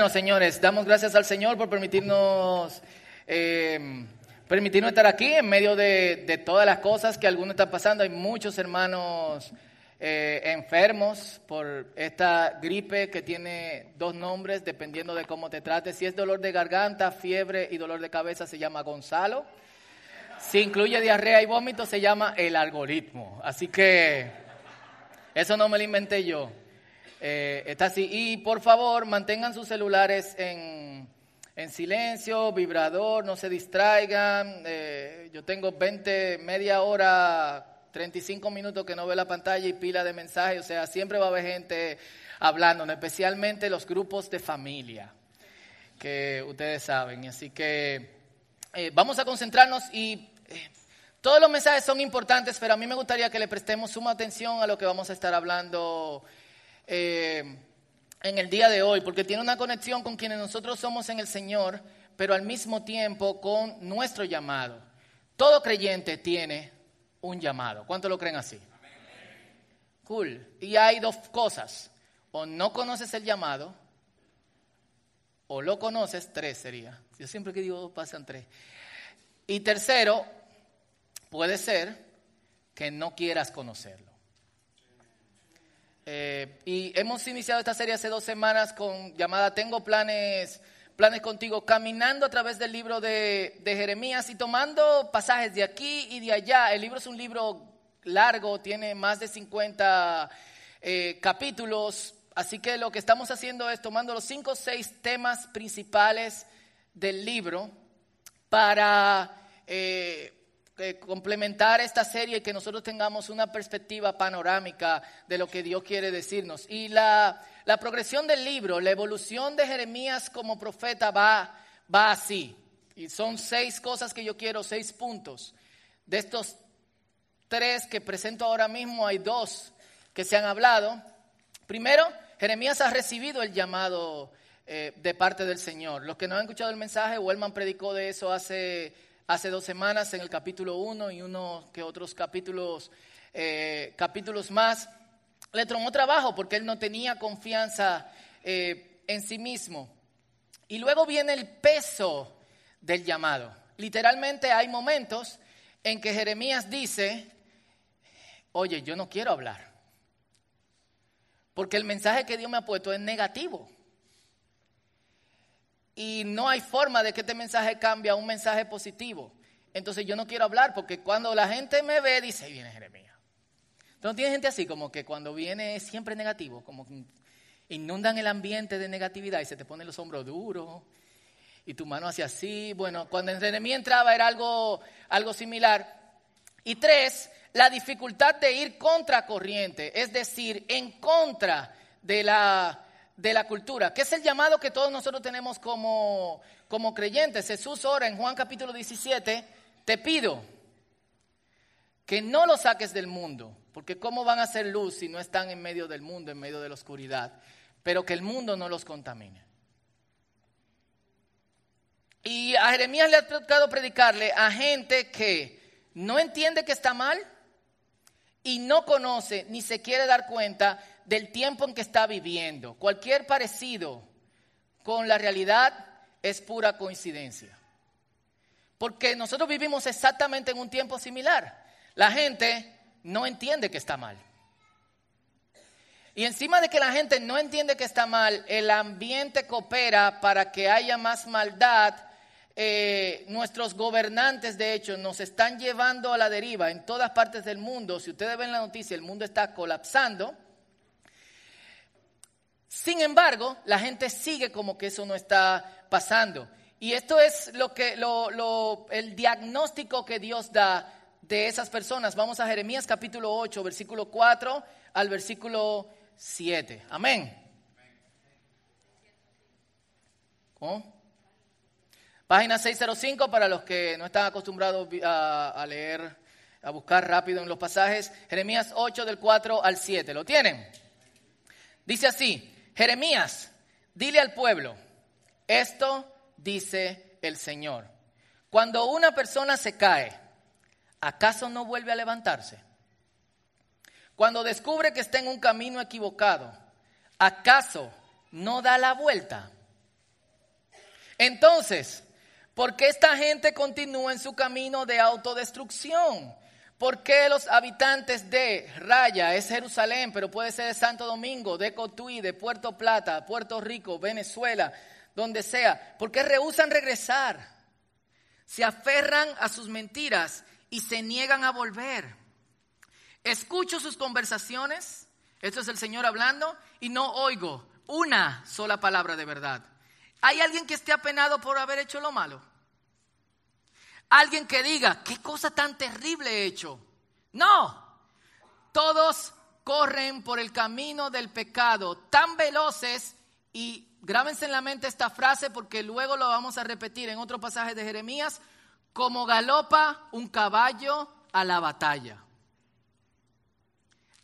Bueno, señores, damos gracias al Señor por permitirnos, eh, permitirnos estar aquí en medio de, todas las cosas que algunos están pasando. Hay muchos hermanos eh, enfermos por esta gripe que tiene dos nombres dependiendo de cómo te trates. Si es dolor de garganta, fiebre y dolor de cabeza, se llama Gonzalo. Si incluye diarrea y vómito, se llama el algoritmo. Así que eso no me lo inventé yo. Eh, está así. Y por favor, mantengan sus celulares en, silencio, vibrador, no se distraigan. Eh, yo tengo 20, media hora, 35 minutos que no veo la pantalla y pila de mensajes. O sea, siempre va a haber gente hablando, especialmente los grupos de familia, que ustedes saben. Así que eh, vamos a concentrarnos y todos los mensajes son importantes, pero a mí me gustaría que le prestemos suma atención a lo que vamos a estar hablando eh, en el día de hoy, porque tiene una conexión con quienes nosotros somos en el Señor, pero al mismo tiempo con nuestro llamado. Todo creyente tiene un llamado. ¿Cuánto lo creen así? Cool. Y hay dos cosas. O no conoces el llamado, o lo conoces, tres sería. Yo siempre que digo pasan tres. Y tercero, puede ser que no quieras conocerlo. Eh, y hemos iniciado esta serie hace dos semanas con llamada Tengo planes, planes contigo, caminando a través del libro de, Jeremías y tomando pasajes de aquí y de allá. El libro es un libro largo, tiene más de 50 eh, capítulos, así que lo que estamos haciendo es tomando los cinco o seis temas principales del libro para... Eh, complementar esta serie y que nosotros tengamos una perspectiva panorámica de lo que Dios quiere decirnos. Y la, progresión del libro, la evolución de Jeremías como profeta va, va así. Y son seis cosas que yo quiero, seis puntos. De estos tres que presento ahora mismo, hay dos que se han hablado. Primero, Jeremías ha recibido el llamado eh, de parte del Señor. Los que no han escuchado el mensaje, Wellman predicó de eso hace hace dos semanas en el capítulo 1 y uno que otros capítulos, eh, capítulos más, le tomó trabajo porque él no tenía confianza eh, en sí mismo. Y luego viene el peso del llamado. Literalmente hay momentos en que Jeremías dice, oye, yo no quiero hablar, porque el mensaje que Dios me ha puesto es negativo y no hay forma de que este mensaje cambie a un mensaje positivo. Entonces yo no quiero hablar porque cuando la gente me ve, dice, ahí viene Jeremías. Entonces tiene gente así como que cuando viene es siempre negativo, como que inundan el ambiente de negatividad y se te ponen los hombros duros y tu mano hacia así. Bueno, cuando Jeremías entraba era algo, algo similar. Y tres, la dificultad de ir contra corriente, es decir, en contra de la de la cultura, que es el llamado que todos nosotros tenemos como, como creyentes. Jesús ora en Juan capítulo 17, te pido que no lo saques del mundo, porque ¿cómo van a ser luz si no están en medio del mundo, en medio de la oscuridad? Pero que el mundo no los contamine. Y a Jeremías le ha tocado predicarle a gente que no entiende que está mal y no conoce ni se quiere dar cuenta del tiempo en que está viviendo. Cualquier parecido con la realidad es pura coincidencia. Porque nosotros vivimos exactamente en un tiempo similar. La gente no entiende que está mal. Y encima de que la gente no entiende que está mal, el ambiente coopera para que haya más maldad. Eh, nuestros gobernantes, de hecho, nos están llevando a la deriva en todas partes del mundo. Si ustedes ven la noticia, el mundo está colapsando. Sin embargo, la gente sigue como que eso no está pasando. Y esto es lo que, el diagnóstico que Dios da de esas personas. Vamos a Jeremías capítulo 8, versículo 4 al versículo 7. Amén. Página 605 para los que no están acostumbrados a, a leer, a buscar rápido en los pasajes. Jeremías 8 del 4 al 7. ¿Lo tienen? Dice así. Jeremías, dile al pueblo, esto dice el Señor. Cuando una persona se cae, ¿acaso no vuelve a levantarse? Cuando descubre que está en un camino equivocado, ¿acaso no da la vuelta? Entonces, ¿por qué esta gente continúa en su camino de autodestrucción? ¿Por qué los habitantes de Raya, es Jerusalén, pero puede ser de Santo Domingo, de Cotuí, de Puerto Plata, Puerto Rico, Venezuela, donde sea? ¿Por qué rehusan regresar? Se aferran a sus mentiras y se niegan a volver. Escucho sus conversaciones, esto es el Señor hablando, y no oigo una sola palabra de verdad. ¿Hay alguien que esté apenado por haber hecho lo malo? Alguien que diga, ¿qué cosa tan terrible he hecho? No, todos corren por el camino del pecado tan veloces y grábense en la mente esta frase porque luego lo vamos a repetir en otro pasaje de Jeremías, como galopa un caballo a la batalla.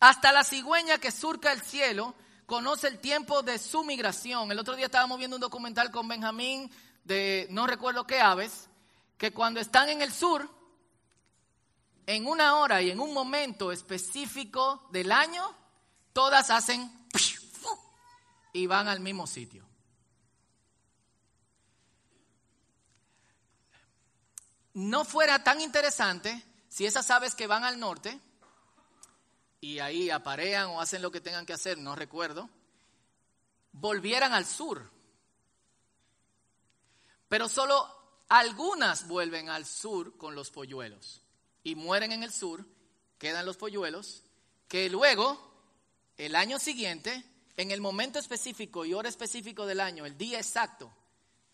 Hasta la cigüeña que surca el cielo conoce el tiempo de su migración. El otro día estábamos viendo un documental con Benjamín de no recuerdo qué aves, que cuando están en el sur, en una hora y en un momento específico del año, todas hacen y van al mismo sitio. No fuera tan interesante si esas aves que van al norte y ahí aparean o hacen lo que tengan que hacer, no recuerdo, volvieran al sur. Pero solo algunas vuelven al sur con los polluelos y mueren en el sur, quedan los polluelos, que luego, el año siguiente, en el momento específico y hora específico del año, el día exacto,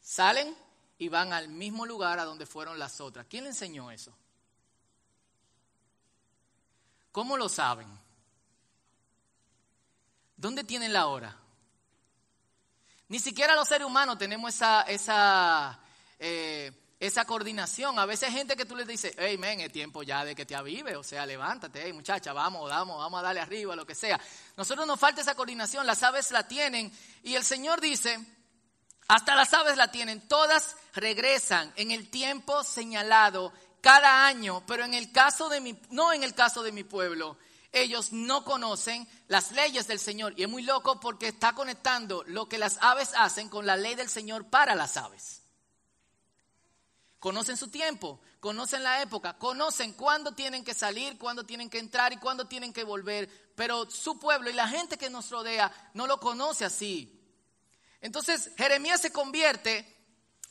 salen y van al mismo lugar a donde fueron las otras. ¿Quién le enseñó eso? ¿Cómo lo saben? ¿Dónde tienen la hora? Ni siquiera los seres humanos tenemos esa, esa, eh, esa coordinación. A veces hay gente que tú les dices, hey, men, es tiempo ya de que te avive, o sea, levántate, hey, muchacha, vamos, vamos, vamos a darle arriba, lo que sea. Nosotros nos falta esa coordinación, las aves la tienen y el Señor dice, hasta las aves la tienen, todas regresan en el tiempo señalado cada año, pero en el caso de mi, no en el caso de mi pueblo, ellos no conocen las leyes del Señor. Y es muy loco porque está conectando lo que las aves hacen con la ley del Señor para las aves. Conocen su tiempo, conocen la época, conocen cuándo tienen que salir, cuándo tienen que entrar y cuándo tienen que volver. Pero su pueblo y la gente que nos rodea no lo conoce así. Entonces Jeremías se convierte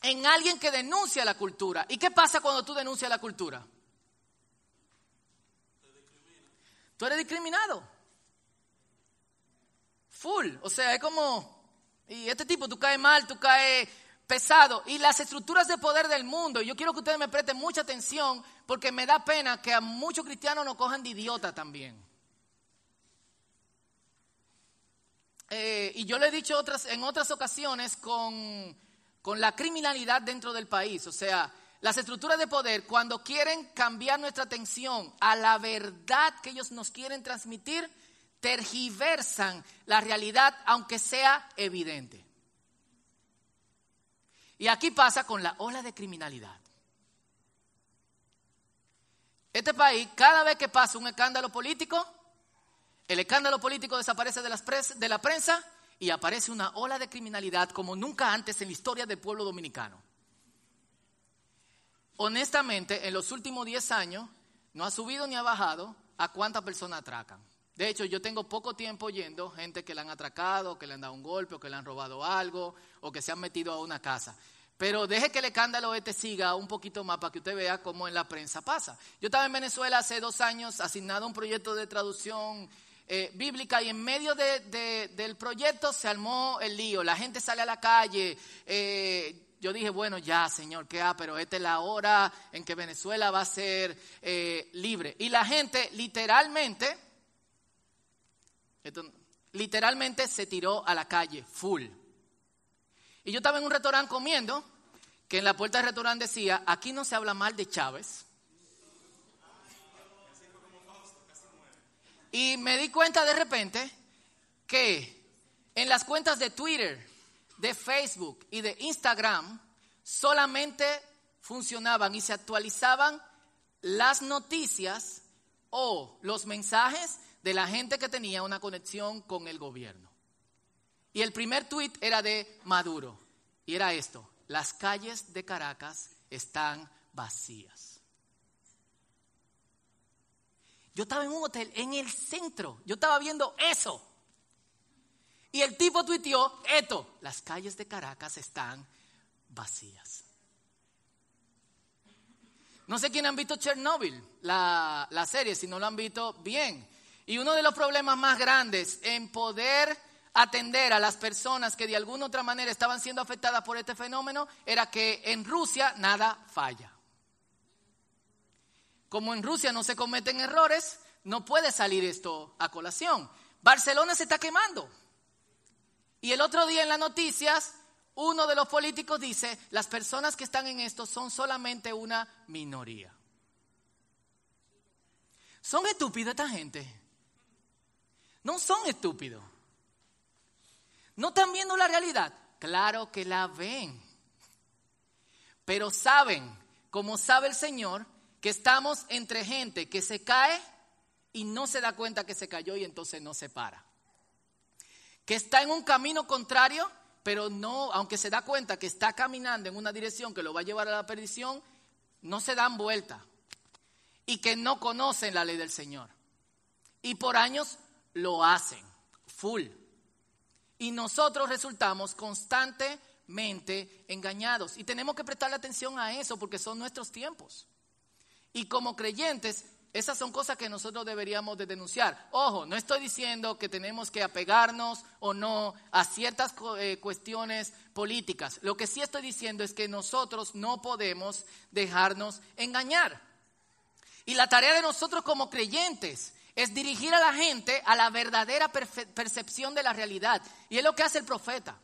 en alguien que denuncia la cultura. ¿Y qué pasa cuando tú denuncias la cultura? Tú eres discriminado. Full. O sea, es como, y este tipo, tú caes mal, tú caes pesado. Y las estructuras de poder del mundo, yo quiero que ustedes me presten mucha atención porque me da pena que a muchos cristianos nos cojan de idiota también. Eh, y yo lo he dicho otras, en otras ocasiones con con la criminalidad dentro del país. O sea, las estructuras de poder, cuando quieren cambiar nuestra atención a la verdad que ellos nos quieren transmitir, tergiversan la realidad aunque sea evidente. Y aquí pasa con la ola de criminalidad. Este país, cada vez que pasa un escándalo político, el escándalo político desaparece de, las de la prensa y aparece una ola de criminalidad como nunca antes en la historia del pueblo dominicano. Honestamente, en los últimos 10 años no ha subido ni ha bajado a cuántas personas atracan. De hecho, yo tengo poco tiempo yendo gente que le han atracado, que le han dado un golpe, o que le han robado algo, o que se han metido a una casa. Pero deje que el escándalo este siga un poquito más para que usted vea cómo en la prensa pasa. Yo estaba en Venezuela hace dos años asignado a un proyecto de traducción eh, bíblica y en medio del proyecto se armó el lío, la gente sale a la calle. Eh, yo dije, bueno, ya, Señor, ¿qué ha? Pero esta es la hora en que Venezuela va a ser eh, libre. Y la gente literalmente, literalmente se tiró a la calle, full. Y yo estaba en un restaurante comiendo, que en la puerta del restaurante decía, aquí no se habla mal de Chávez. Y me di cuenta de repente que en las cuentas de Twitter, de Facebook y de Instagram solamente funcionaban y se actualizaban las noticias o los mensajes de la gente que tenía una conexión con el gobierno. Y el primer tweet era de Maduro y era esto, las calles de Caracas están vacías. Yo estaba en un hotel en el centro, yo estaba viendo eso. Y el tipo tuiteó esto, las calles de Caracas están vacías. No sé quién han visto Chernobyl, la, la serie, si no lo han visto, bien. Y uno de los problemas más grandes en poder atender a las personas que de alguna otra manera estaban siendo afectadas por este fenómeno era que en Rusia nada falla. Como en Rusia no se cometen errores, no puede salir esto a colación. Barcelona se está quemando. Y el otro día en las noticias, uno de los políticos dice, las personas que están en esto son solamente una minoría. ¿Son estúpidos esta gente? No son estúpidos. ¿No están viendo la realidad? Claro que la ven. Pero saben, como sabe el Señor, que estamos entre gente que se cae y no se da cuenta que se cayó y entonces no se para. Que está en un camino contrario, pero no, aunque se da cuenta que está caminando en una dirección que lo va a llevar a la perdición, no se dan vuelta. Y que no conocen la ley del Señor. Y por años lo hacen, full y nosotros resultamos constantemente engañados. Y tenemos que prestarle atención a eso porque son nuestros tiempos. Y como creyentes, esas son cosas que nosotros deberíamos de denunciar. Ojo, no estoy diciendo que tenemos que apegarnos o no a ciertas eh, cuestiones políticas. Lo que sí estoy diciendo es que nosotros no podemos dejarnos engañar. Y la tarea de nosotros como creyentes es dirigir a la gente a la verdadera percepción de la realidad. Y es lo que hace el profeta.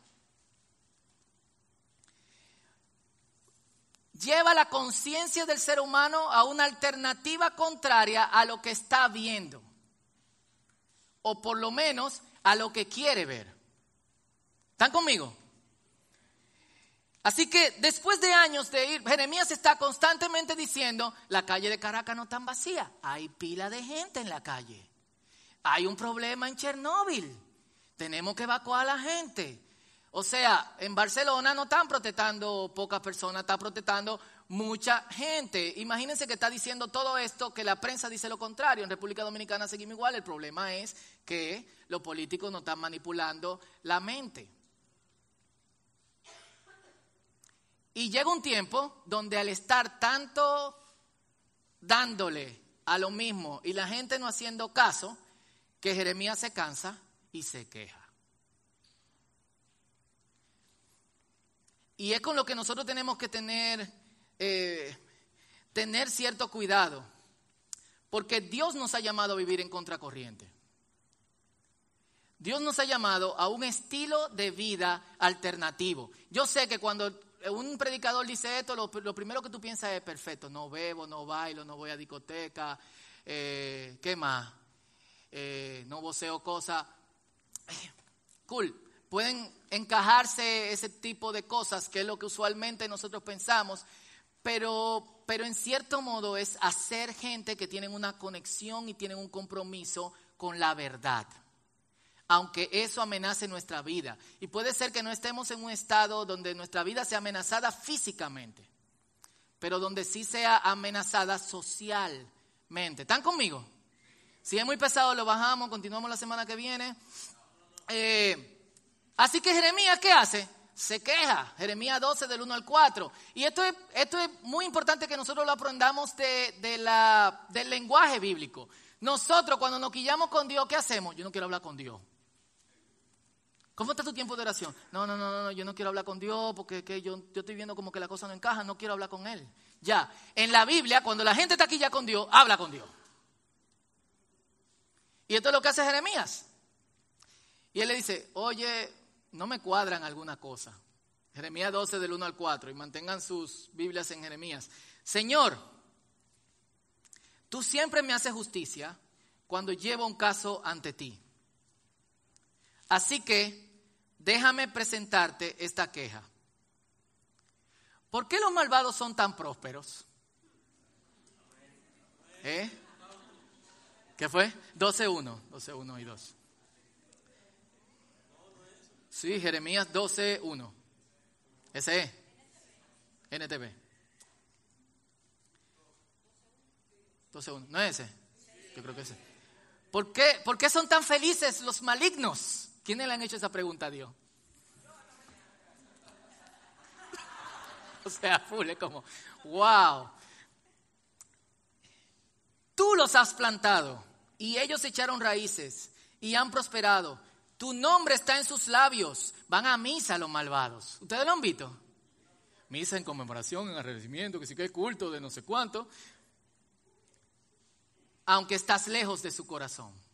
Lleva la conciencia del ser humano a una alternativa contraria a lo que está viendo. O por lo menos a lo que quiere ver. ¿Están conmigo? Así que después de años de ir, Jeremías está constantemente diciendo, la calle de Caracas no está vacía, hay pila de gente en la calle. Hay un problema en Chernóbil, tenemos que evacuar a la gente. O sea, en Barcelona no están protestando pocas personas, está protestando mucha gente. Imagínense que está diciendo todo esto, que la prensa dice lo contrario. En República Dominicana seguimos igual. El problema es que los políticos no están manipulando la mente. Y llega un tiempo donde al estar tanto dándole a lo mismo y la gente no haciendo caso, que Jeremías se cansa y se queja. Y es con lo que nosotros tenemos que tener, eh, tener cierto cuidado, porque Dios nos ha llamado a vivir en contracorriente. Dios nos ha llamado a un estilo de vida alternativo. Yo sé que cuando un predicador dice esto, lo, primero que tú piensas es perfecto, no bebo, no bailo, no voy a discoteca, eh, ¿qué más? Eh, no voceo cosas. Cool, pueden encajarse ese tipo de cosas, que es lo que usualmente nosotros pensamos, pero, pero en cierto modo es hacer gente que tienen una conexión y tienen un compromiso con la verdad aunque eso amenace nuestra vida. Y puede ser que no estemos en un estado donde nuestra vida sea amenazada físicamente, pero donde sí sea amenazada socialmente. ¿Están conmigo? Si es muy pesado, lo bajamos, continuamos la semana que viene. Eh, así que Jeremías, ¿qué hace? Se queja. Jeremías 12 del 1 al 4. Y esto es, esto es muy importante que nosotros lo aprendamos de, la, del lenguaje bíblico. Nosotros cuando nos quillamos con Dios, ¿qué hacemos? Yo no quiero hablar con Dios. ¿Cómo está tu tiempo de oración? No, no, no, no, yo no quiero hablar con Dios porque yo, yo estoy viendo como que la cosa no encaja, no quiero hablar con Él. Ya, en la Biblia, cuando la gente está aquí ya con Dios, habla con Dios. Y esto es lo que hace Jeremías. Y él le dice, oye, no me cuadran alguna cosa. Jeremías 12 del 1 al 4, y mantengan sus Biblias en Jeremías. Señor, tú siempre me haces justicia cuando llevo un caso ante ti. Así que déjame presentarte esta queja. ¿Por qué los malvados son tan prósperos? ¿Eh? ¿Qué fue? 12.1, 12.1 y 2. Sí, Jeremías 12.1. Ese es. NTV. 12 1. ¿No es ese? Yo creo que es ese. ¿Por qué, ¿Por qué son tan felices los malignos? ¿Quiénes le han hecho esa pregunta a Dios? O sea, full, como, wow. Tú los has plantado y ellos echaron raíces y han prosperado. Tu nombre está en sus labios. Van a misa los malvados. ¿Ustedes lo han visto? Misa en conmemoración, en agradecimiento, que sí que es culto de no sé cuánto. Aunque estás lejos de su corazón.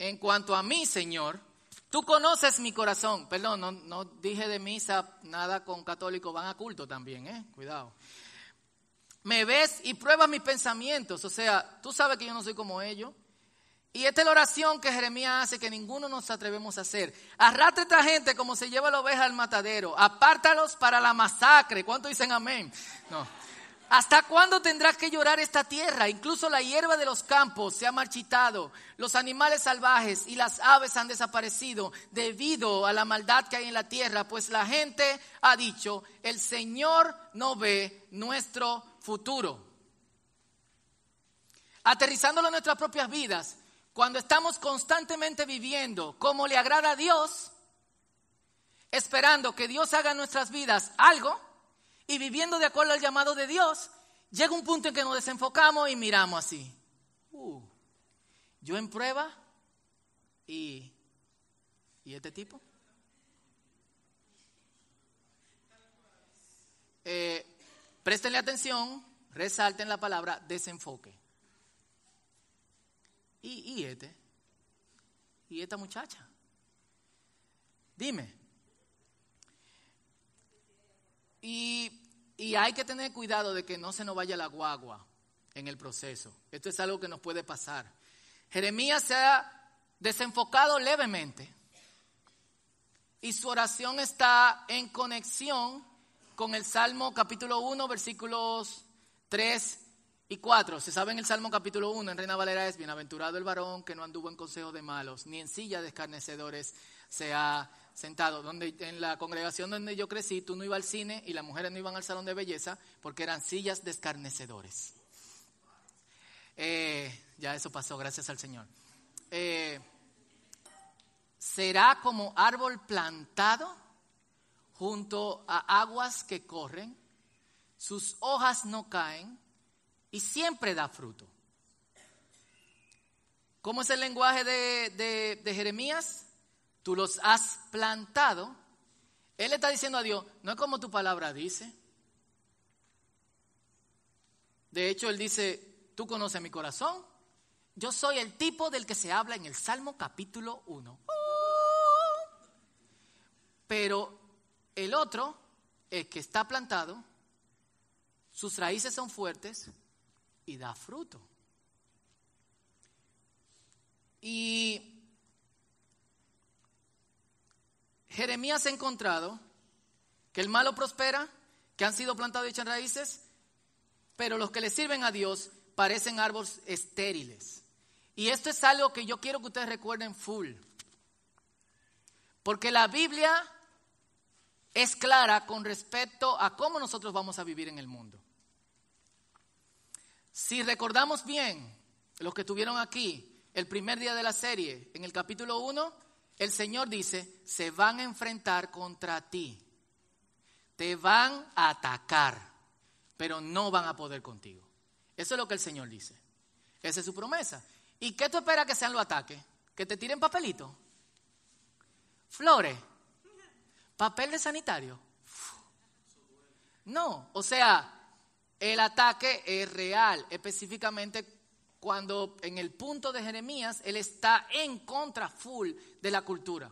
En cuanto a mí, Señor, tú conoces mi corazón. Perdón, no, dije de misa nada con católicos, van a culto también, ¿eh? Cuidado me ves y pruebas mis pensamientos. O sea, tú sabes que yo no soy como ellos. Y esta es la oración que Jeremías hace que ninguno nos atrevemos a hacer. Arrastra a esta gente como se lleva la oveja al matadero. Apártalos para la masacre. ¿Cuánto dicen amén? No. ¿Hasta cuándo tendrás que llorar esta tierra? Incluso la hierba de los campos se ha marchitado, los animales salvajes y las aves han desaparecido debido a la maldad que hay en la tierra, pues la gente ha dicho, el Señor no ve nuestro futuro. Aterrizándolo en nuestras propias vidas, cuando estamos constantemente viviendo como le agrada a Dios, esperando que Dios haga en nuestras vidas algo, y viviendo de acuerdo al llamado de Dios, llega un punto en que nos desenfocamos y miramos así. Uh, yo en prueba y, y este tipo. Eh, préstenle atención, resalten la palabra desenfoque. Y, y este, y esta muchacha. Dime. Y y hay que tener cuidado de que no se nos vaya la guagua en el proceso. Esto es algo que nos puede pasar. Jeremías se ha desenfocado levemente y su oración está en conexión con el Salmo capítulo 1, versículos 3 y 4. Se sabe en el Salmo capítulo 1, en Reina Valera es, bienaventurado el varón que no anduvo en consejo de malos, ni en silla de escarnecedores se ha sentado. Donde, en la congregación donde yo crecí, tú no ibas al cine y las mujeres no iban al salón de belleza porque eran sillas de escarnecedores. Eh, ya eso pasó, gracias al Señor. Eh, será como árbol plantado junto a aguas que corren, sus hojas no caen y siempre da fruto. ¿Cómo es el lenguaje de, de Jeremías? Tú los has plantado, Él está diciendo a Dios, no es como tu palabra dice. De hecho, Él dice, tú conoces mi corazón. Yo soy el tipo del que se habla en el Salmo capítulo 1. Pero el otro, el que está plantado, sus raíces son fuertes y da fruto. Y Jeremías ha encontrado que el malo prospera, que han sido plantados y raíces, pero los que le sirven a Dios parecen árboles estériles. Y esto es algo que yo quiero que ustedes recuerden full. Porque la Biblia es clara con respecto a cómo nosotros vamos a vivir en el mundo. Si recordamos bien, los que estuvieron aquí el primer día de la serie, en el capítulo 1, el Señor dice, se van a enfrentar contra ti, te van a atacar, pero no van a poder contigo. Eso es lo que el Señor dice. Esa es su promesa. ¿Y qué tú esperas que sean los ataques? ¿Que te tiren papelito? Flores. ¿Papel de sanitario? No, o sea, el ataque es real, específicamente cuando en el punto de Jeremías él está en contra full de la cultura.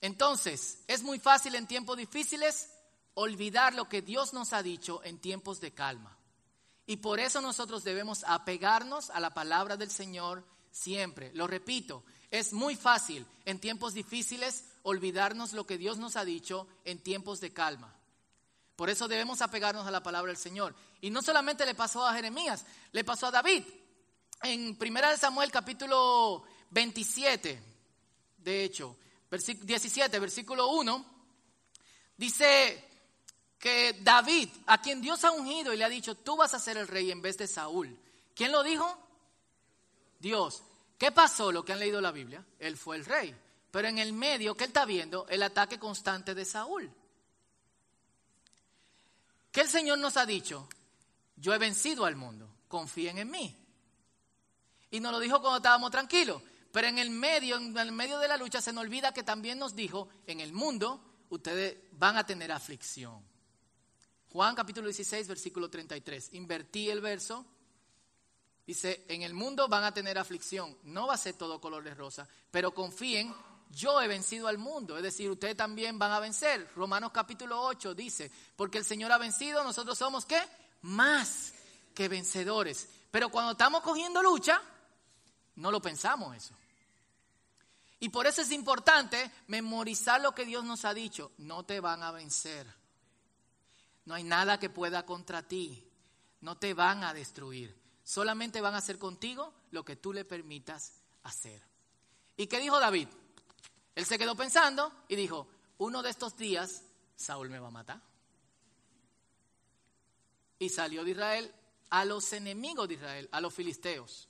Entonces, es muy fácil en tiempos difíciles olvidar lo que Dios nos ha dicho en tiempos de calma. Y por eso nosotros debemos apegarnos a la palabra del Señor siempre. Lo repito, es muy fácil en tiempos difíciles olvidarnos lo que Dios nos ha dicho en tiempos de calma. Por eso debemos apegarnos a la palabra del Señor. Y no solamente le pasó a Jeremías, le pasó a David. En 1 Samuel capítulo 27, de hecho, 17, versículo 1, Dice que David, a quien Dios ha ungido y le ha dicho, tú vas a ser el rey en vez de Saúl. ¿Quién lo dijo? Dios. ¿Qué pasó? Lo que han leído la Biblia. Él fue el rey. Pero en el medio, ¿qué él está viendo? El ataque constante de Saúl. ¿Qué el Señor nos ha dicho? Yo he vencido al mundo, confíen en mí. Y nos lo dijo cuando estábamos tranquilos. Pero en el medio, en el medio de la lucha, se nos olvida que también nos dijo, en el mundo ustedes van a tener aflicción. Juan capítulo 16, versículo 33. Invertí el verso. Dice, en el mundo van a tener aflicción. No va a ser todo color de rosa, pero confíen, yo he vencido al mundo. Es decir, ustedes también van a vencer. Romanos capítulo 8 dice, porque el Señor ha vencido, nosotros somos qué? Más que vencedores. Pero cuando estamos cogiendo lucha, no lo pensamos eso. Y por eso es importante memorizar lo que Dios nos ha dicho. No te van a vencer. No hay nada que pueda contra ti. No te van a destruir. Solamente van a hacer contigo lo que tú le permitas hacer. ¿Y qué dijo David? Él se quedó pensando y dijo, uno de estos días Saúl me va a matar. Y salió de Israel a los enemigos de Israel, a los filisteos.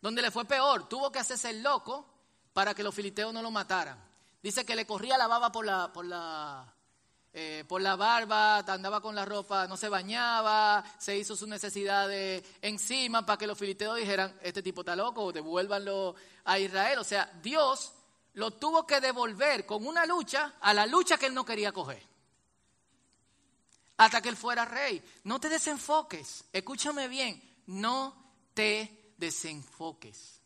Donde le fue peor, tuvo que hacerse loco para que los filisteos no lo mataran. Dice que le corría la baba por la, por la, eh, por la barba, andaba con la ropa, no se bañaba, se hizo sus necesidades encima para que los filisteos dijeran, este tipo está loco, devuélvanlo a Israel. O sea, Dios lo tuvo que devolver con una lucha a la lucha que él no quería coger. Hasta que él fuera rey. No te desenfoques, escúchame bien, no te desenfoques.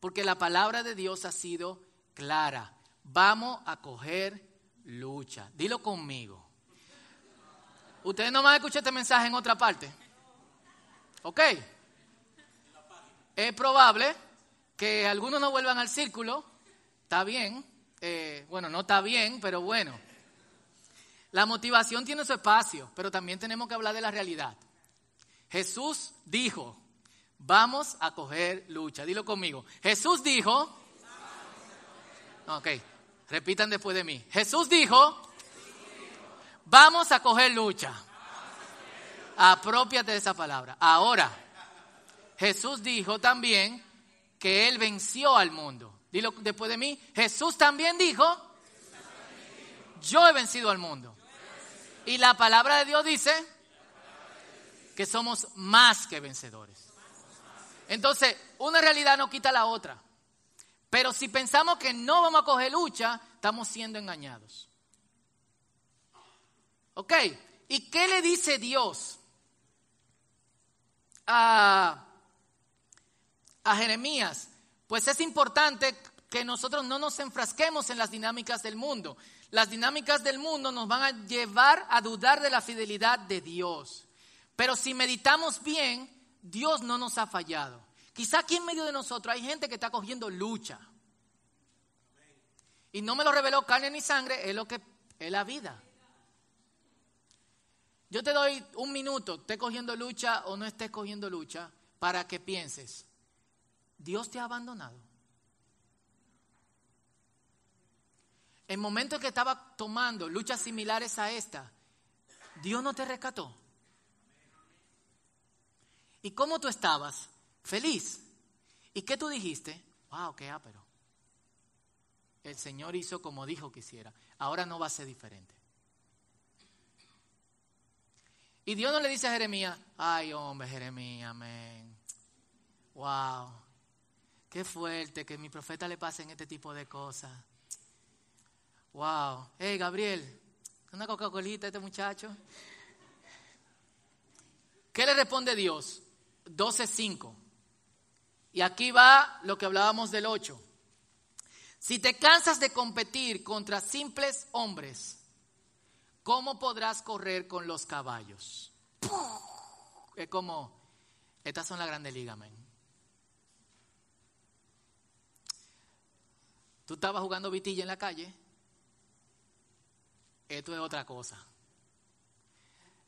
Porque la palabra de Dios ha sido clara. Vamos a coger lucha. Dilo conmigo. Ustedes no van a escuchar este mensaje en otra parte. ¿Ok? Es probable que algunos no vuelvan al círculo. Está bien. Eh, bueno, no está bien, pero bueno. La motivación tiene su espacio, pero también tenemos que hablar de la realidad. Jesús dijo, Vamos a coger lucha. Dilo conmigo. Jesús dijo. Ok, repitan después de mí. Jesús dijo. Vamos a coger lucha. Apropiate de esa palabra. Ahora, Jesús dijo también que Él venció al mundo. Dilo después de mí. Jesús también dijo. Yo he vencido al mundo. Y la palabra de Dios dice que somos más que vencedores. Entonces, una realidad no quita la otra. Pero si pensamos que no vamos a coger lucha, estamos siendo engañados. ¿Ok? ¿Y qué le dice Dios a, a Jeremías? Pues es importante que nosotros no nos enfrasquemos en las dinámicas del mundo. Las dinámicas del mundo nos van a llevar a dudar de la fidelidad de Dios. Pero si meditamos bien, Dios no nos ha fallado. Quizá aquí en medio de nosotros hay gente que está cogiendo lucha. Y no me lo reveló carne ni sangre, es lo que es la vida. Yo te doy un minuto, estés cogiendo lucha o no estés cogiendo lucha, para que pienses, Dios te ha abandonado. En momentos que estaba tomando luchas similares a esta, Dios no te rescató. ¿Y cómo tú estabas? Feliz. ¿Y qué tú dijiste? Wow, qué ápero. El Señor hizo como dijo que hiciera. Ahora no va a ser diferente. Y Dios no le dice a Jeremías, ay hombre, Jeremías, amén. Wow, qué fuerte que mi profeta le pasen este tipo de cosas. Wow, hey Gabriel, una Coca-Colita este muchacho. ¿Qué le responde Dios? 12.5. Y aquí va lo que hablábamos del 8. Si te cansas de competir contra simples hombres, ¿cómo podrás correr con los caballos? Es como, estas son la grande liga, men. Tú estabas jugando vitilla en la calle. Esto es otra cosa.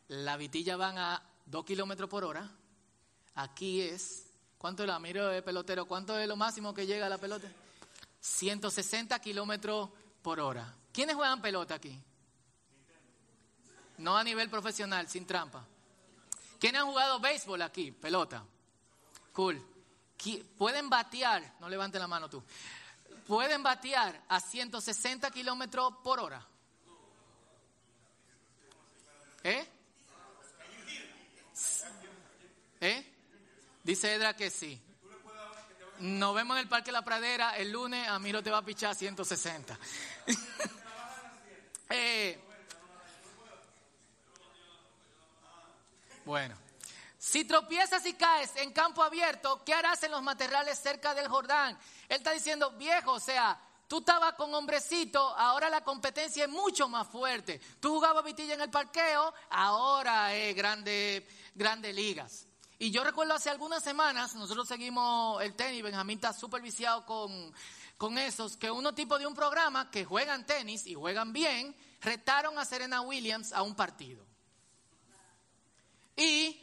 La vitilla van a 2 kilómetros por hora Aquí es, ¿cuánto es la miro de pelotero? ¿Cuánto es lo máximo que llega a la pelota? 160 kilómetros por hora. ¿Quiénes juegan pelota aquí? No a nivel profesional, sin trampa. ¿Quiénes han jugado béisbol aquí? Pelota. Cool. Pueden batear, no levanten la mano tú, pueden batear a 160 kilómetros por hora. ¿Eh? ¿Eh? Dice Edra que sí. Nos vemos en el Parque La Pradera el lunes. A mí no te va a pichar 160. eh, bueno. Si tropiezas y caes en campo abierto, ¿qué harás en los materiales cerca del Jordán? Él está diciendo, viejo, o sea, tú estabas con hombrecito, ahora la competencia es mucho más fuerte. Tú jugabas vitilla en el parqueo, ahora es grande, grande ligas. Y yo recuerdo hace algunas semanas, nosotros seguimos el tenis, Benjamín está súper viciado con, con esos, que uno tipo de un programa que juegan tenis y juegan bien, retaron a Serena Williams a un partido. Y,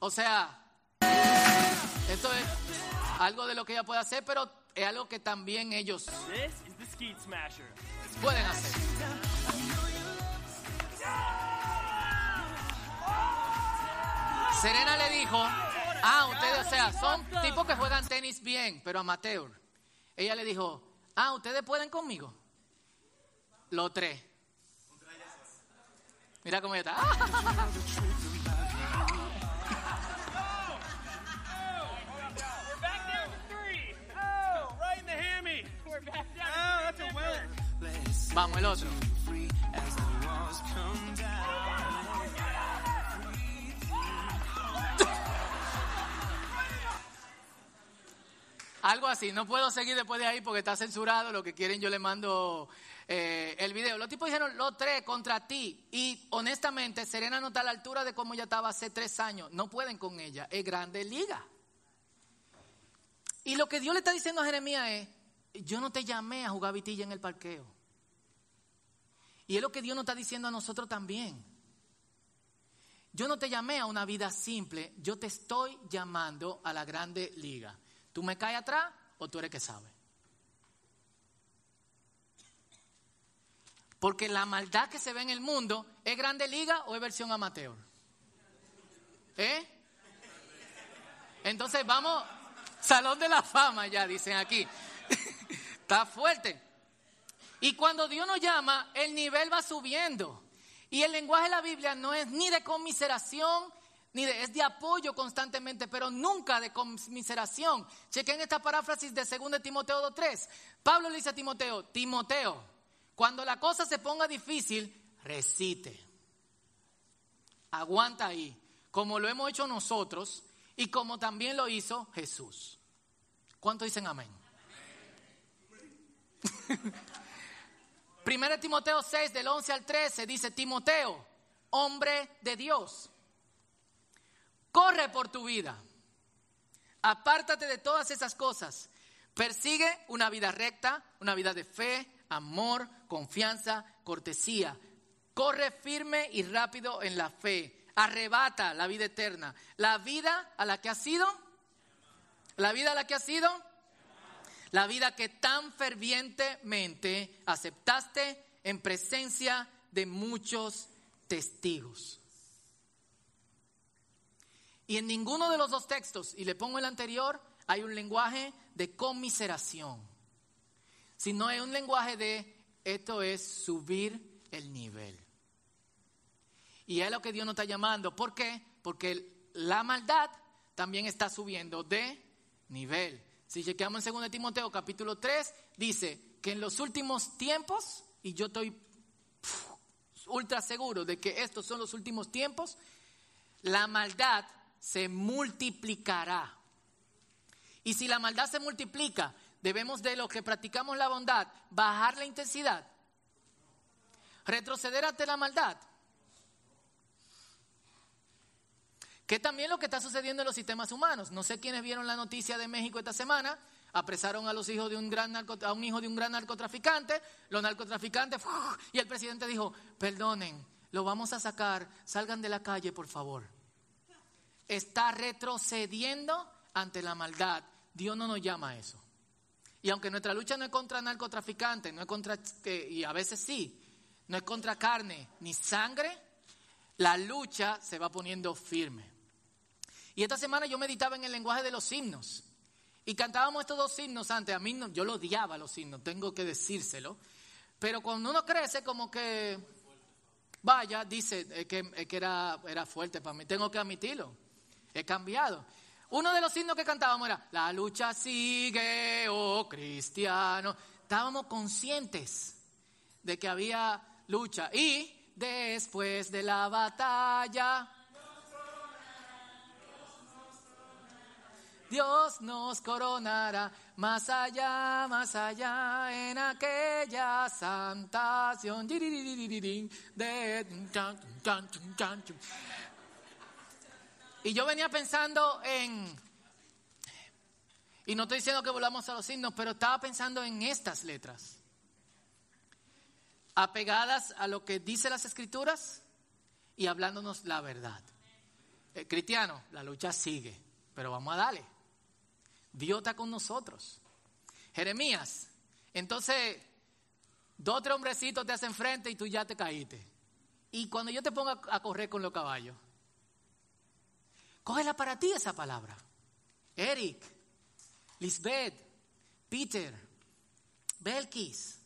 o sea, esto es algo de lo que ella puede hacer, pero es algo que también ellos pueden hacer. Serena le dijo, ah, ustedes, o sea, son tipos que juegan tenis bien, pero amateur. Ella le dijo, ah, ustedes pueden conmigo. Los tres. Mira cómo ella está. Vamos, el otro. Algo así, no puedo seguir después de ahí porque está censurado, lo que quieren yo le mando eh, el video. Los tipos dijeron, los tres contra ti. Y honestamente, Serena no está a la altura de cómo ya estaba hace tres años. No pueden con ella, es grande liga. Y lo que Dios le está diciendo a Jeremías es, yo no te llamé a jugar vitilla en el parqueo. Y es lo que Dios nos está diciendo a nosotros también. Yo no te llamé a una vida simple, yo te estoy llamando a la grande liga. ¿Tú me caes atrás o tú eres que sabe? Porque la maldad que se ve en el mundo, ¿es grande liga o es versión amateur? ¿Eh? Entonces vamos, salón de la fama ya dicen aquí. Está fuerte. Y cuando Dios nos llama, el nivel va subiendo. Y el lenguaje de la Biblia no es ni de conmiseración, ni de, es de apoyo constantemente, pero nunca de conmiseración. Chequen esta paráfrasis de 2 Timoteo 2.3. Pablo le dice a Timoteo, Timoteo, cuando la cosa se ponga difícil, recite. Aguanta ahí, como lo hemos hecho nosotros y como también lo hizo Jesús. ¿Cuánto dicen amén? Primero Timoteo 6, del 11 al 13, dice, Timoteo, hombre de Dios, corre por tu vida, apártate de todas esas cosas, persigue una vida recta, una vida de fe, amor, confianza, cortesía, corre firme y rápido en la fe, arrebata la vida eterna, la vida a la que has sido, la vida a la que has sido la vida que tan fervientemente aceptaste en presencia de muchos testigos. Y en ninguno de los dos textos, y le pongo el anterior, hay un lenguaje de conmiseración, sino hay un lenguaje de esto es subir el nivel. Y es lo que Dios nos está llamando. ¿Por qué? Porque la maldad también está subiendo de nivel. Si chequeamos en 2 Timoteo capítulo 3, dice que en los últimos tiempos, y yo estoy ultra seguro de que estos son los últimos tiempos, la maldad se multiplicará. Y si la maldad se multiplica, debemos de los que practicamos la bondad bajar la intensidad, retroceder ante la maldad. Que también lo que está sucediendo en los sistemas humanos. No sé quiénes vieron la noticia de México esta semana. Apresaron a los hijos de un gran a un hijo de un gran narcotraficante. Los narcotraficantes y el presidente dijo, "Perdonen, lo vamos a sacar, salgan de la calle, por favor." Está retrocediendo ante la maldad. Dios no nos llama a eso. Y aunque nuestra lucha no es contra narcotraficantes, no es contra y a veces sí, no es contra carne ni sangre, la lucha se va poniendo firme. Y esta semana yo meditaba en el lenguaje de los himnos. Y cantábamos estos dos himnos antes. A mí no, yo lo odiaba los himnos, tengo que decírselo. Pero cuando uno crece, como que, vaya, dice que, era, era fuerte para mí. Tengo que admitirlo. He cambiado. Uno de los himnos que cantábamos era, la lucha sigue, oh cristiano. Estábamos conscientes de que había lucha. Y después de la batalla, Dios nos coronará más allá, más allá en aquella santación. Y yo venía pensando en, y no estoy diciendo que volvamos a los signos, pero estaba pensando en estas letras, apegadas a lo que dice las escrituras y hablándonos la verdad. Eh, cristiano, la lucha sigue, pero vamos a darle. Dios está con nosotros. Jeremías, entonces, dos o tres hombrecitos te hacen frente y tú ya te caíste. Y cuando yo te ponga a correr con los caballos, cógela para ti esa palabra. Eric, Lisbeth, Peter, Belkis,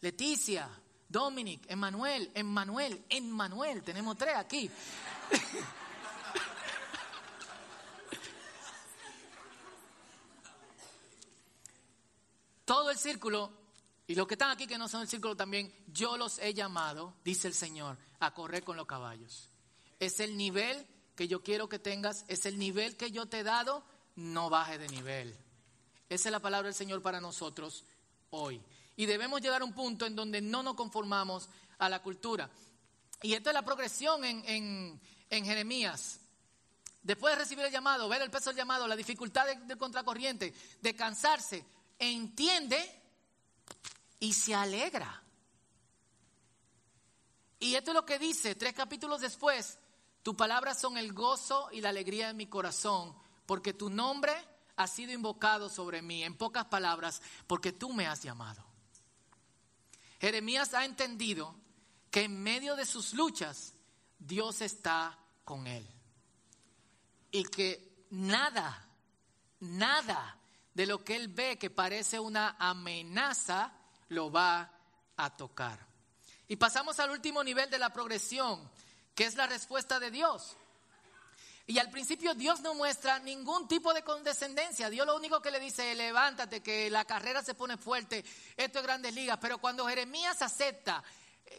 Leticia, Dominic, Emmanuel, Emmanuel, Emmanuel, tenemos tres aquí. el círculo, y los que están aquí que no son el círculo también, yo los he llamado, dice el Señor, a correr con los caballos. Es el nivel que yo quiero que tengas, es el nivel que yo te he dado, no baje de nivel. Esa es la palabra del Señor para nosotros hoy. Y debemos llegar a un punto en donde no nos conformamos a la cultura. Y esta es la progresión en, Jeremías. Después de recibir el llamado, ver el peso del llamado, la dificultad del contracorriente, de cansarse, entiende y se alegra. Y esto es lo que dice tres capítulos después, tus palabras son el gozo y la alegría de mi corazón, porque tu nombre ha sido invocado sobre mí, en pocas palabras, porque tú me has llamado. Jeremías ha entendido que en medio de sus luchas Dios está con él. Y que nada, nada de lo que él ve que parece una amenaza, lo va a tocar. Y pasamos al último nivel de la progresión, que es la respuesta de Dios. Y al principio Dios no muestra ningún tipo de condescendencia. Dios lo único que le dice levántate, que la carrera se pone fuerte, esto es grandes ligas. Pero cuando Jeremías acepta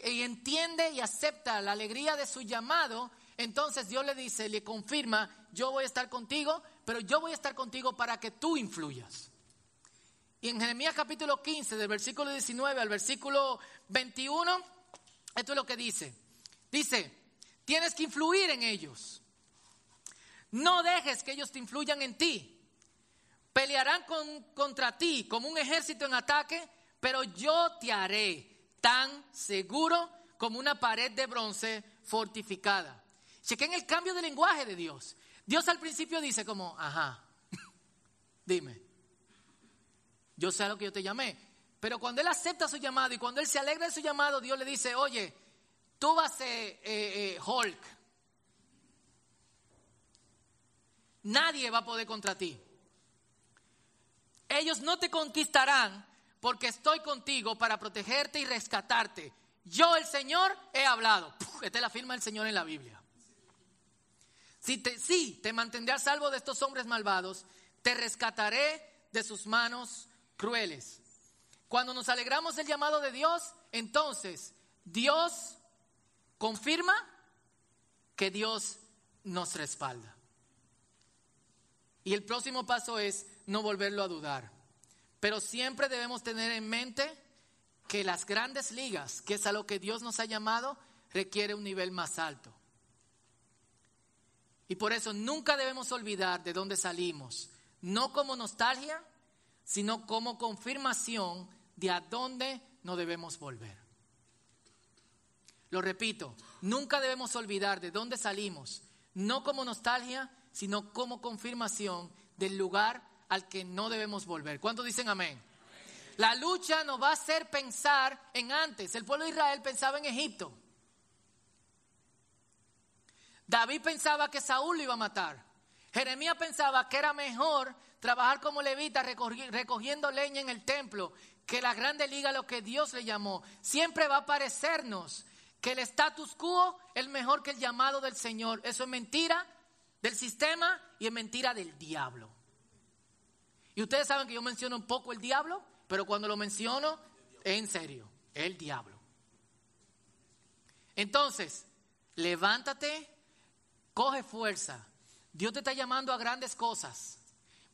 y entiende y acepta la alegría de su llamado, entonces Dios le dice, le confirma, yo voy a estar contigo, pero yo voy a estar contigo para que tú influyas. Y en Jeremías capítulo 15, del versículo 19 al versículo 21, esto es lo que dice. Dice, tienes que influir en ellos. No dejes que ellos te influyan en ti. Pelearán contra ti como un ejército en ataque, pero yo te haré tan seguro como una pared de bronce fortificada. Chequen el cambio de lenguaje de Dios. Dios al principio dice como, ajá, dime, yo sé a lo que yo te llamé. Pero cuando Él acepta su llamado y cuando Él se alegra de su llamado, Dios le dice, oye, tú vas a ser eh, eh, Hulk. Nadie va a poder contra ti. Ellos no te conquistarán porque estoy contigo para protegerte y rescatarte. Yo, el Señor, he hablado. esta es la firma del Señor en la Biblia. Si te, sí, te mantendré a salvo de estos hombres malvados, te rescataré de sus manos crueles. Cuando nos alegramos del llamado de Dios, entonces Dios confirma que Dios nos respalda. Y el próximo paso es no volverlo a dudar. Pero siempre debemos tener en mente que las grandes ligas, que es a lo que Dios nos ha llamado, requiere un nivel más alto. Y por eso nunca debemos olvidar de dónde salimos, no como nostalgia, sino como confirmación de a dónde no debemos volver. Lo repito, nunca debemos olvidar de dónde salimos, no como nostalgia, sino como confirmación del lugar al que no debemos volver. ¿Cuántos dicen amén? La lucha nos va a hacer pensar en antes. El pueblo de Israel pensaba en Egipto. David pensaba que Saúl lo iba a matar. Jeremías pensaba que era mejor trabajar como levita recogiendo leña en el templo que la grande liga lo que Dios le llamó. Siempre va a parecernos que el status quo es mejor que el llamado del Señor. Eso es mentira del sistema y es mentira del diablo. Y ustedes saben que yo menciono un poco el diablo, pero cuando lo menciono en serio, el diablo. Entonces, levántate, coge fuerza. Dios te está llamando a grandes cosas.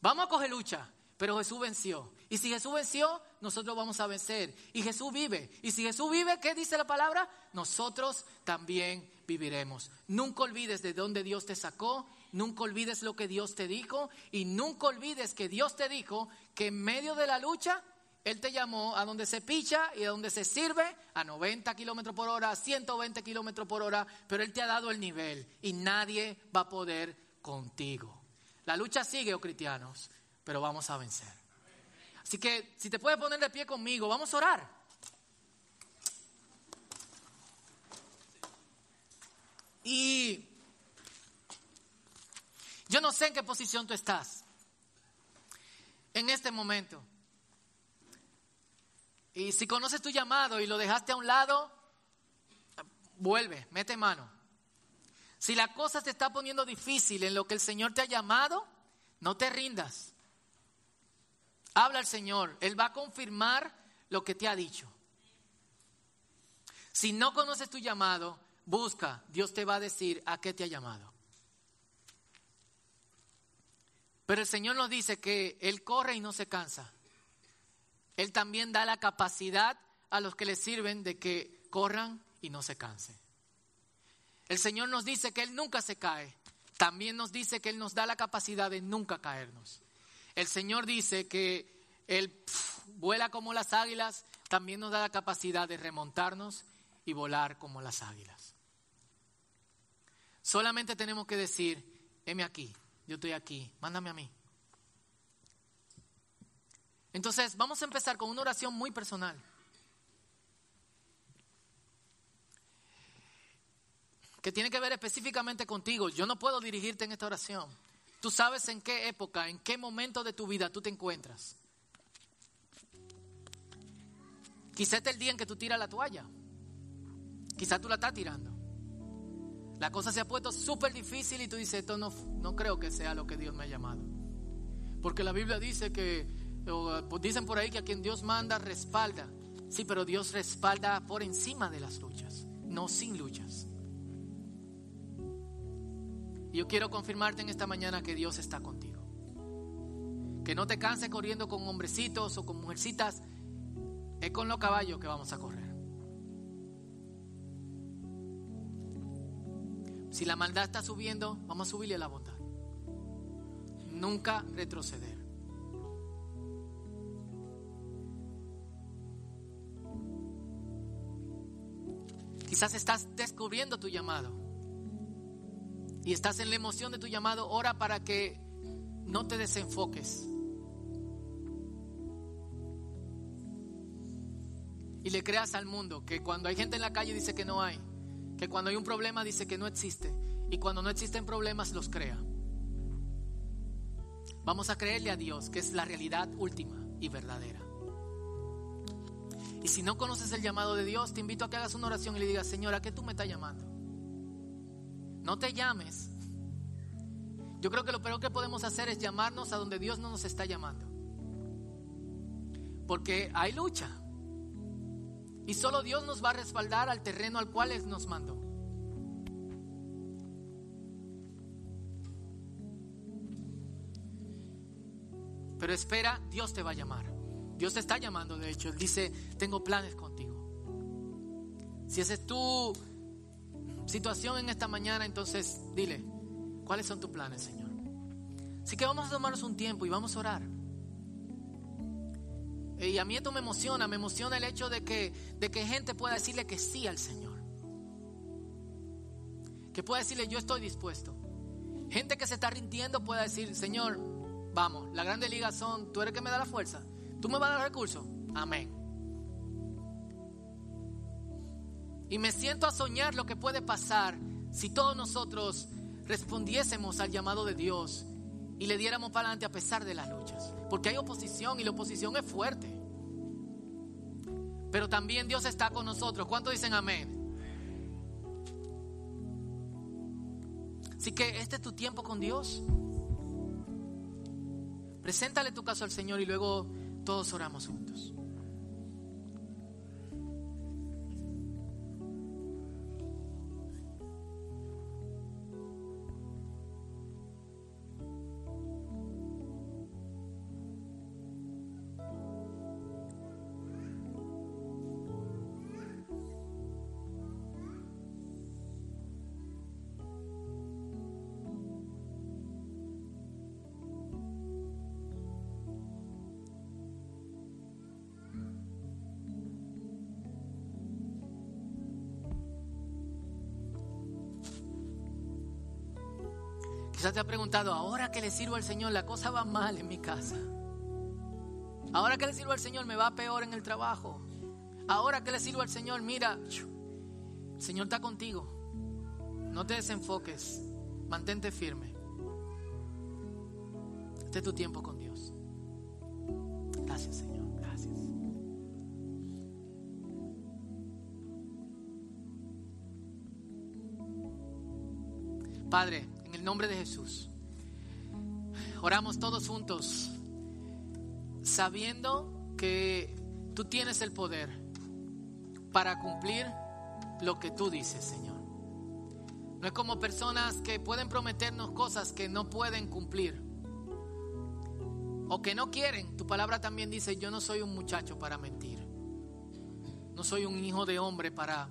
Vamos a coger lucha, pero Jesús venció. Y si Jesús venció, nosotros vamos a vencer. Y Jesús vive. Y si Jesús vive, ¿qué dice la palabra? Nosotros también viviremos. Nunca olvides de dónde Dios te sacó. Nunca olvides lo que Dios te dijo. Y nunca olvides que Dios te dijo que en medio de la lucha, Él te llamó a donde se picha y a donde se sirve a 90 kilómetros por hora, a 120 kilómetros por hora. Pero Él te ha dado el nivel y nadie va a poder contigo. La lucha sigue, oh cristianos, pero vamos a vencer. Así que si te puedes poner de pie conmigo, vamos a orar. Y yo no sé en qué posición tú estás en este momento. Y si conoces tu llamado y lo dejaste a un lado, vuelve, mete mano. Si la cosa te está poniendo difícil en lo que el Señor te ha llamado, no te rindas. Habla al Señor, Él va a confirmar lo que te ha dicho. Si no conoces tu llamado, busca, Dios te va a decir a qué te ha llamado. Pero el Señor nos dice que Él corre y no se cansa. Él también da la capacidad a los que le sirven de que corran y no se cansen. El Señor nos dice que Él nunca se cae. También nos dice que Él nos da la capacidad de nunca caernos. El Señor dice que Él vuela como las águilas, también nos da la capacidad de remontarnos y volar como las águilas. Solamente tenemos que decir, heme aquí, yo estoy aquí, mándame a mí. Entonces, vamos a empezar con una oración muy personal. que tiene que ver específicamente contigo. Yo no puedo dirigirte en esta oración. Tú sabes en qué época, en qué momento de tu vida tú te encuentras. Quizá este es el día en que tú tiras la toalla. Quizá tú la estás tirando. La cosa se ha puesto súper difícil y tú dices, esto no, no creo que sea lo que Dios me ha llamado. Porque la Biblia dice que, pues dicen por ahí que a quien Dios manda respalda. Sí, pero Dios respalda por encima de las luchas, no sin luchas. Y yo quiero confirmarte en esta mañana que Dios está contigo. Que no te canses corriendo con hombrecitos o con mujercitas. Es con los caballos que vamos a correr. Si la maldad está subiendo, vamos a subirle a la bondad. Nunca retroceder. Quizás estás descubriendo tu llamado y estás en la emoción de tu llamado, ora para que no te desenfoques. Y le creas al mundo que cuando hay gente en la calle dice que no hay, que cuando hay un problema dice que no existe, y cuando no existen problemas los crea. Vamos a creerle a Dios, que es la realidad última y verdadera. Y si no conoces el llamado de Dios, te invito a que hagas una oración y le digas, Señor, ¿a qué tú me estás llamando? No te llames. Yo creo que lo peor que podemos hacer es llamarnos a donde Dios no nos está llamando. Porque hay lucha. Y solo Dios nos va a respaldar al terreno al cual Él nos mandó. Pero espera, Dios te va a llamar. Dios te está llamando, de hecho. Él dice, tengo planes contigo. Si ese es tu situación en esta mañana, entonces dile, ¿cuáles son tus planes, Señor? Así que vamos a tomarnos un tiempo y vamos a orar. Y a mí esto me emociona, me emociona el hecho de que, de que gente pueda decirle que sí al Señor. Que pueda decirle, yo estoy dispuesto. Gente que se está rindiendo pueda decir, Señor, vamos, la grande liga son, tú eres el que me da la fuerza, tú me vas a dar recursos. Amén. Y me siento a soñar lo que puede pasar si todos nosotros respondiésemos al llamado de Dios y le diéramos para adelante a pesar de las luchas. Porque hay oposición y la oposición es fuerte. Pero también Dios está con nosotros. ¿Cuántos dicen amén? Así que este es tu tiempo con Dios. Preséntale tu caso al Señor y luego todos oramos juntos. Te ha preguntado, ahora que le sirvo al Señor, la cosa va mal en mi casa. Ahora que le sirvo al Señor, me va peor en el trabajo. Ahora que le sirvo al Señor, mira, el Señor está contigo. No te desenfoques, mantente firme. Este es tu tiempo con Dios. Gracias, Señor, gracias. Padre, nombre de Jesús, oramos todos juntos, sabiendo que tú tienes el poder para cumplir lo que tú dices, Señor. No es como personas que pueden prometernos cosas que no pueden cumplir o que no quieren. Tu palabra también dice, yo no soy un muchacho para mentir. No soy un hijo de hombre para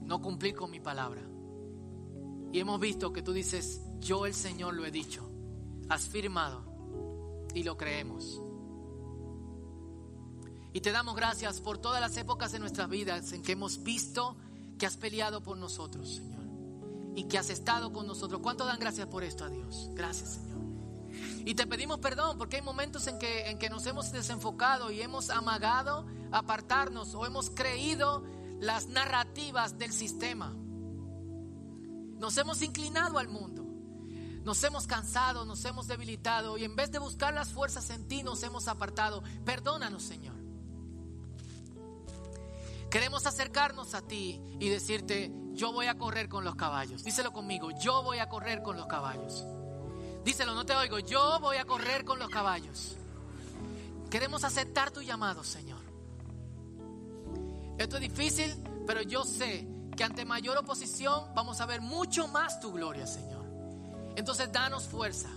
no cumplir con mi palabra. Y hemos visto que tú dices, yo el Señor lo he dicho. Has firmado y lo creemos. Y te damos gracias por todas las épocas de nuestras vidas en que hemos visto que has peleado por nosotros, Señor. Y que has estado con nosotros. ¿Cuánto dan gracias por esto a Dios? Gracias, Señor. Y te pedimos perdón porque hay momentos en que, en que nos hemos desenfocado y hemos amagado apartarnos o hemos creído las narrativas del sistema. Nos hemos inclinado al mundo. Nos hemos cansado, nos hemos debilitado y en vez de buscar las fuerzas en ti nos hemos apartado. Perdónanos, Señor. Queremos acercarnos a ti y decirte, yo voy a correr con los caballos. Díselo conmigo, yo voy a correr con los caballos. Díselo, no te oigo, yo voy a correr con los caballos. Queremos aceptar tu llamado, Señor. Esto es difícil, pero yo sé que ante mayor oposición vamos a ver mucho más tu gloria, Señor. Entonces danos fuerza,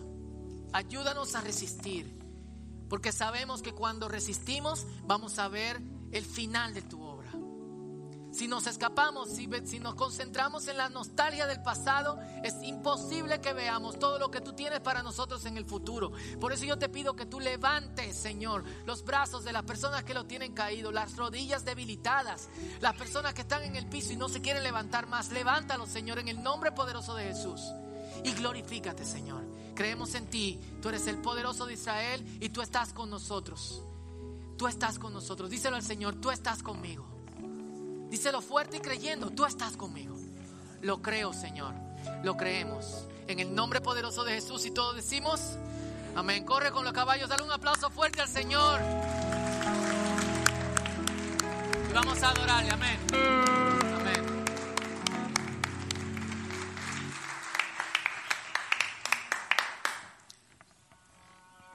ayúdanos a resistir, porque sabemos que cuando resistimos vamos a ver el final de tu obra. Si nos escapamos, si, nos concentramos en la nostalgia del pasado, es imposible que veamos todo lo que tú tienes para nosotros en el futuro. Por eso yo te pido que tú levantes, Señor, los brazos de las personas que lo tienen caído, las rodillas debilitadas, las personas que están en el piso y no se quieren levantar más. Levántalos, Señor, en el nombre poderoso de Jesús. Y glorifícate, Señor. Creemos en ti. Tú eres el poderoso de Israel y tú estás con nosotros. Tú estás con nosotros. Díselo al Señor, tú estás conmigo. Díselo fuerte y creyendo, tú estás conmigo. Lo creo, Señor. Lo creemos. En el nombre poderoso de Jesús y todos decimos, amén. Corre con los caballos, dale un aplauso fuerte al Señor. Y vamos a adorarle, amén.